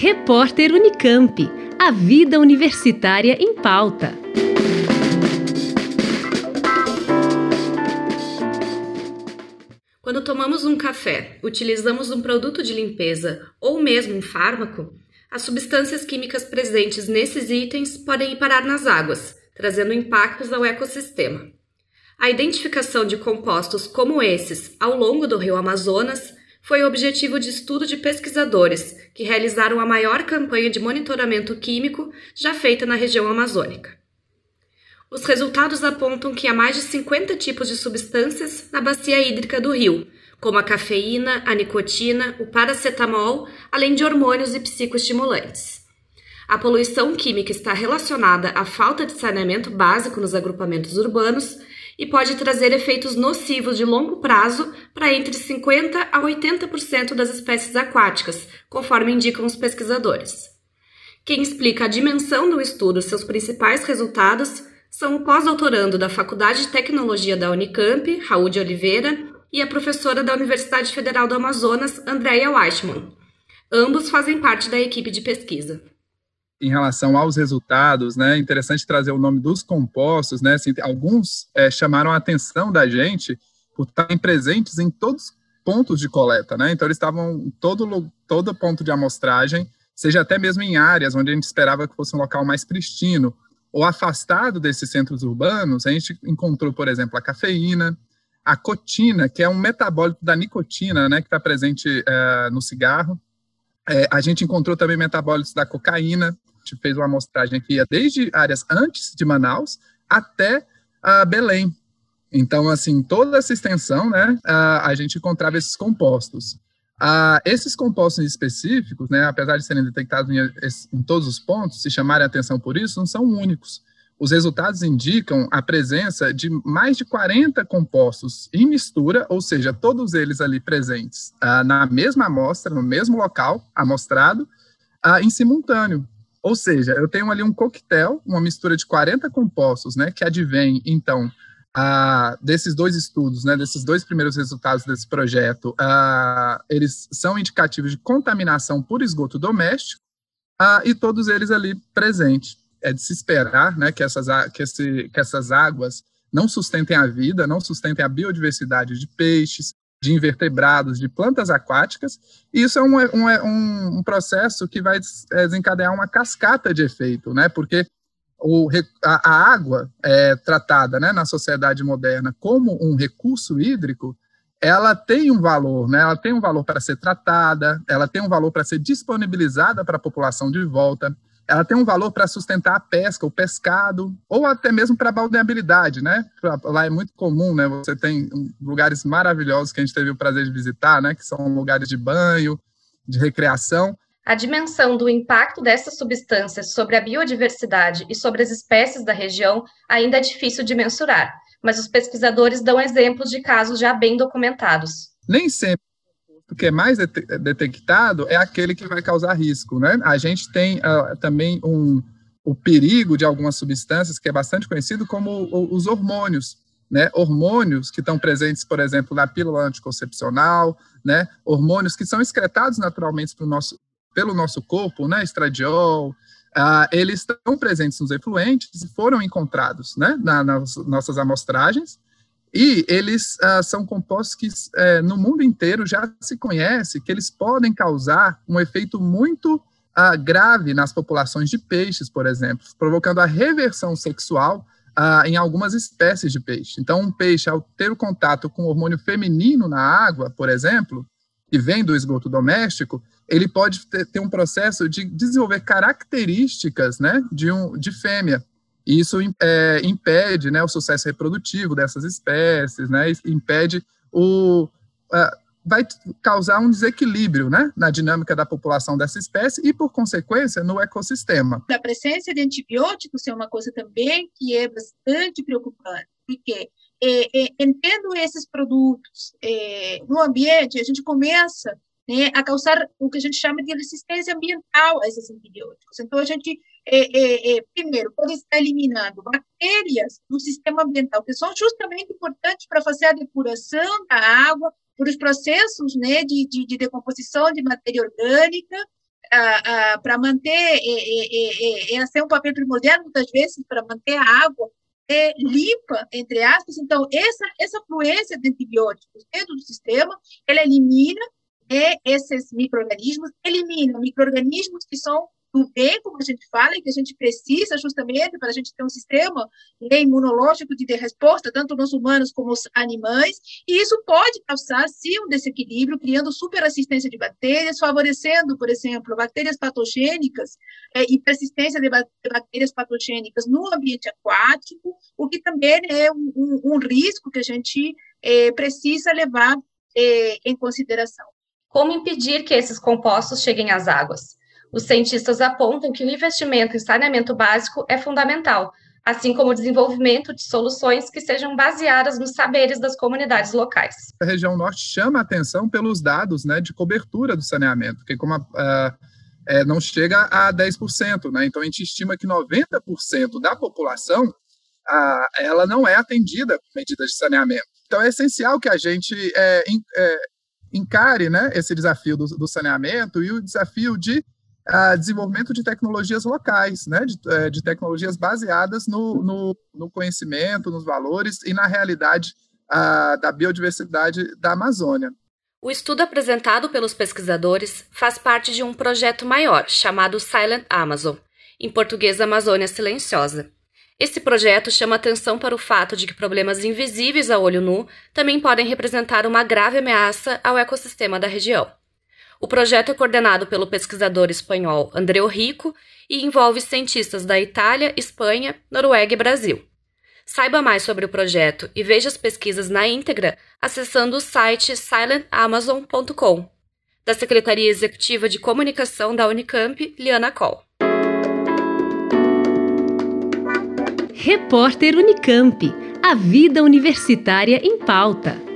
Repórter Unicamp. A vida universitária em pauta. Quando tomamos um café, utilizamos um produto de limpeza ou mesmo um fármaco, as substâncias químicas presentes nesses itens podem ir parar nas águas, trazendo impactos ao ecossistema. A identificação de compostos como esses ao longo do rio Amazonas foi objetivo de estudo de pesquisadores que realizaram a maior campanha de monitoramento químico já feita na região amazônica. Os resultados apontam que há mais de 50 tipos de substâncias na bacia hídrica do rio, como a cafeína, a nicotina, o paracetamol, além de hormônios e psicoestimulantes. A poluição química está relacionada à falta de saneamento básico nos agrupamentos urbanos e pode trazer efeitos nocivos de longo prazo para entre 50% a 80% das espécies aquáticas, conforme indicam os pesquisadores. Quem explica a dimensão do estudo e seus principais resultados são o pós-doutorando da Faculdade de Tecnologia da Unicamp, Raul de Oliveira, e a professora da Universidade Federal do Amazonas, Andrea Weichmann. Ambos fazem parte da equipe de pesquisa em relação aos resultados, né? Interessante trazer o nome dos compostos, né? Assim, alguns é, chamaram a atenção da gente por estarem presentes em todos os pontos de coleta, né? Então eles estavam em todo todo ponto de amostragem, seja até mesmo em áreas onde a gente esperava que fosse um local mais pristino ou afastado desses centros urbanos, a gente encontrou, por exemplo, a cafeína, a cotina, que é um metabólito da nicotina, né? Que está presente é, no cigarro. É, a gente encontrou também metabólitos da cocaína, fez uma amostragem que ia desde áreas antes de Manaus até a Belém. Então, assim, toda essa extensão, né, a, a gente encontrava esses compostos. Ah, esses compostos específicos, né, apesar de serem detectados em, em, todos os pontos, se chamarem atenção por isso, não são únicos. Os resultados indicam a presença de mais de 40 compostos em mistura, ou seja, todos eles ali presentes ah, na mesma amostra, no mesmo local amostrado, ah, em simultâneo. Ou seja, eu tenho ali um coquetel, uma mistura de 40 compostos, né, que advém, então, a, desses dois estudos, né, desses dois primeiros resultados desse projeto, a, eles são indicativos de contaminação por esgoto doméstico, a, e todos eles ali presentes. É de se esperar né, que, essas, que, esse, que essas águas não sustentem a vida, não sustentem a biodiversidade de peixes, de invertebrados, de plantas aquáticas, e isso é um, um, um processo que vai é, desencadear uma cascata de efeito, né? Porque o, a, a, água é tratada né, na sociedade moderna como um recurso hídrico, ela tem um valor, né? Ela tem um valor para ser tratada, ela tem um valor para ser disponibilizada para a população de volta ela tem um valor para sustentar a pesca, o pescado, ou até mesmo para a balneabilidade, né? Lá é muito comum, né? Você tem lugares maravilhosos que a gente teve o prazer de visitar, né? Que são lugares de banho, de recreação. A dimensão do impacto dessas substâncias sobre a biodiversidade e sobre as espécies da região ainda é difícil de mensurar, mas os pesquisadores dão exemplos de casos já bem documentados. Nem sempre que é mais detectado é aquele que vai causar risco, né? A gente tem uh, também um, o perigo de algumas substâncias que é bastante conhecido como os hormônios, né? Hormônios que estão presentes, por exemplo, na pílula anticoncepcional, né? Hormônios que são excretados naturalmente nosso, pelo nosso corpo, né? Estradiol, uh, eles estão presentes nos efluentes e foram encontrados, né? Na, nas nossas amostragens e eles uh, são compostos que uh, no mundo inteiro já se conhece que eles podem causar um efeito muito uh, grave nas populações de peixes, por exemplo, provocando a reversão sexual ah, em algumas espécies de peixe. Então, um peixe, ao ter o contato com o hormônio feminino na água, por exemplo, que vem do esgoto doméstico, ele pode ter, ter um processo de desenvolver características né, de, um, de fêmea. Isso é, impede né, o sucesso reprodutivo dessas espécies, né, impede o. Uh, vai causar um desequilíbrio né, na dinâmica da população dessa espécie e, por consequência, no ecossistema. A presença de antibióticos é uma coisa também que é bastante preocupante, porque é, é, entendo esses produtos é, no ambiente, a gente começa né, a causar o que a gente chama de resistência ambiental a esses antibióticos. Então, a gente, é, é, é, primeiro, pode estar eliminando bactérias do sistema ambiental, que são justamente importantes para fazer a depuração da água, para os processos né, de, de, de decomposição de matéria orgânica, para manter, é, é, é, é, um papel primordial, muitas vezes, para manter a água é, limpa, entre aspas. Então, essa, essa fluência de antibióticos dentro do sistema, ela elimina é, esses micro-organismos, elimina micro-organismos que são do bem, como a gente fala, e que a gente precisa justamente para a gente ter um sistema né, imunológico de resposta, tanto nos humanos como nos animais, e isso pode causar, sim, um desequilíbrio, criando superassistência de bactérias, favorecendo, por exemplo, bactérias patogênicas é, e persistência de, bactérias patogênicas no ambiente aquático, o que também é um, um, um risco que a gente é, precisa levar é, em consideração. Como impedir que esses compostos cheguem às águas? Os cientistas apontam que o investimento em saneamento básico é fundamental, assim como o desenvolvimento de soluções que sejam baseadas nos saberes das comunidades locais. A região norte chama a atenção pelos dados né, de cobertura do saneamento, porque como a, a, é, não chega a 10%, né, então a gente estima que 90% da população a, ela não é atendida por medidas de saneamento. Então é essencial que a gente é, é, encare né, esse desafio do, do saneamento e o desafio de a desenvolvimento de tecnologias locais, né, de, é, de tecnologias baseadas no, no, no, conhecimento, nos valores e na realidade a, da biodiversidade da Amazônia. O estudo apresentado pelos pesquisadores faz parte de um projeto maior chamado Silent Amazon, em português Amazônia Silenciosa. Esse projeto chama atenção para o fato de que problemas invisíveis a olho nu também podem representar uma grave ameaça ao ecossistema da região. O projeto é coordenado pelo pesquisador espanhol André Rico e envolve cientistas da Itália, Espanha, Noruega e Brasil. Saiba mais sobre o projeto e veja as pesquisas na íntegra acessando o site silentamazon.com. Da Secretaria Executiva de Comunicação da Unicamp, Liana Coll. Repórter Unicamp. A vida universitária em pauta.